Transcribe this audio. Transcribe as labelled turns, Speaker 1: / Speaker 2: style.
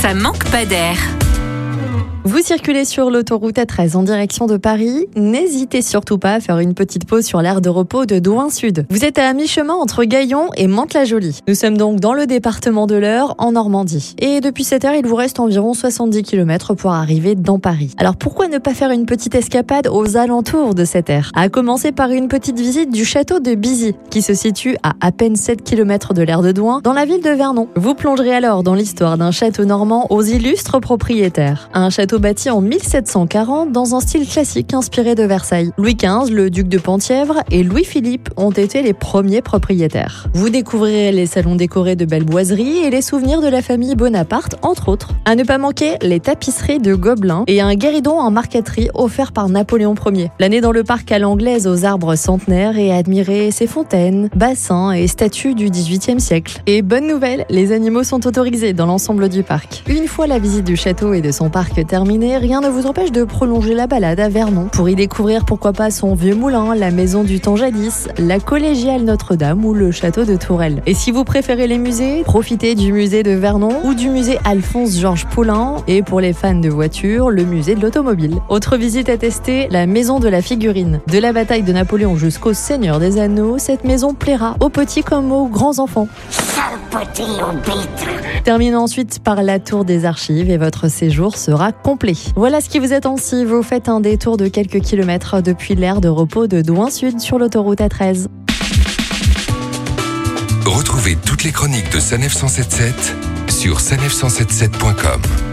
Speaker 1: ça manque pas d'air.
Speaker 2: Vous circulez sur l'autoroute A13 en direction de Paris, n'hésitez surtout pas à faire une petite pause sur l'aire de repos de Douin Sud. Vous êtes à mi-chemin entre Gaillon et Mantes-la-Jolie. Nous sommes donc dans le département de l'Eure, en Normandie. Et depuis cette heure, il vous reste environ 70 km pour arriver dans Paris. Alors pourquoi ne pas faire une petite escapade aux alentours de cette aire? À commencer par une petite visite du château de Bizy, qui se situe à à peine 7 km de l'aire de Douin, dans la ville de Vernon. Vous plongerez alors dans l'histoire d'un château normand aux illustres propriétaires. Bâti en 1740 dans un style classique inspiré de Versailles. Louis XV, le duc de Penthièvre et Louis-Philippe ont été les premiers propriétaires. Vous découvrirez les salons décorés de belles boiseries et les souvenirs de la famille Bonaparte, entre autres. À ne pas manquer, les tapisseries de Gobelin et un guéridon en marqueterie offert par Napoléon Ier. L'année dans le parc à l'anglaise aux arbres centenaires et admirer ses fontaines, bassins et statues du XVIIIe siècle. Et bonne nouvelle, les animaux sont autorisés dans l'ensemble du parc. Une fois la visite du château et de son parc terminée, rien ne vous empêche de prolonger la balade à Vernon pour y découvrir pourquoi pas son vieux moulin, la maison du temps jadis, la collégiale Notre-Dame ou le château de Tourelle. Et si vous préférez les musées, profitez du musée de Vernon ou du musée Alphonse-Georges Poulain et pour les fans de voitures, le musée de l'automobile. Autre visite à tester, la maison de la figurine. De la bataille de Napoléon jusqu'au Seigneur des Anneaux, cette maison plaira aux petits comme aux grands enfants. Terminez ensuite par la tour des archives et votre séjour sera complet. Voilà ce qui vous attend si vous faites un détour de quelques kilomètres depuis l'aire de repos de Douin Sud sur l'autoroute A13.
Speaker 3: Retrouvez toutes les chroniques de Sanef 177 sur sanef177.com.